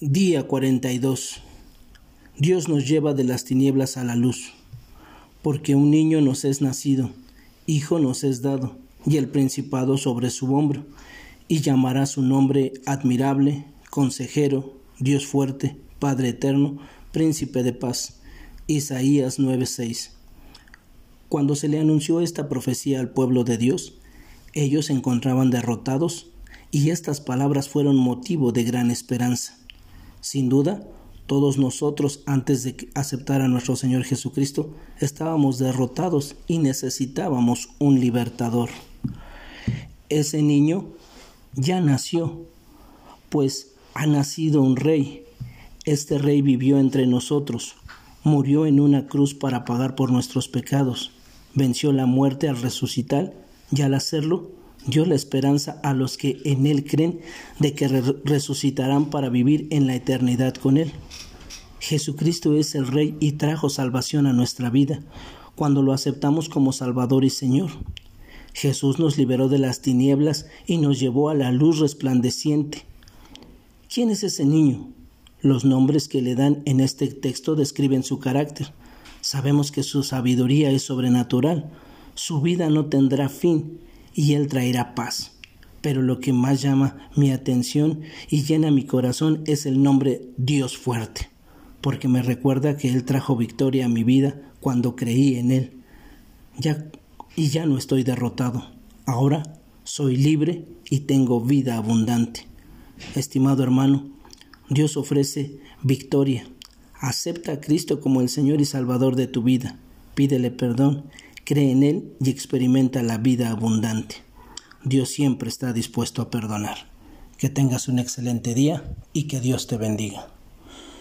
Día 42. Dios nos lleva de las tinieblas a la luz, porque un niño nos es nacido, hijo nos es dado, y el principado sobre su hombro, y llamará su nombre admirable, consejero, Dios fuerte, Padre eterno, príncipe de paz. Isaías 9:6. Cuando se le anunció esta profecía al pueblo de Dios, ellos se encontraban derrotados, y estas palabras fueron motivo de gran esperanza. Sin duda, todos nosotros antes de aceptar a nuestro Señor Jesucristo estábamos derrotados y necesitábamos un libertador. Ese niño ya nació, pues ha nacido un rey. Este rey vivió entre nosotros, murió en una cruz para pagar por nuestros pecados, venció la muerte al resucitar y al hacerlo dio la esperanza a los que en Él creen de que resucitarán para vivir en la eternidad con Él. Jesucristo es el Rey y trajo salvación a nuestra vida cuando lo aceptamos como Salvador y Señor. Jesús nos liberó de las tinieblas y nos llevó a la luz resplandeciente. ¿Quién es ese niño? Los nombres que le dan en este texto describen su carácter. Sabemos que su sabiduría es sobrenatural, su vida no tendrá fin y Él traerá paz. Pero lo que más llama mi atención y llena mi corazón es el nombre Dios fuerte, porque me recuerda que Él trajo victoria a mi vida cuando creí en Él. Ya, y ya no estoy derrotado. Ahora soy libre y tengo vida abundante. Estimado hermano, Dios ofrece victoria. Acepta a Cristo como el Señor y Salvador de tu vida. Pídele perdón cree en Él y experimenta la vida abundante. Dios siempre está dispuesto a perdonar. Que tengas un excelente día y que Dios te bendiga.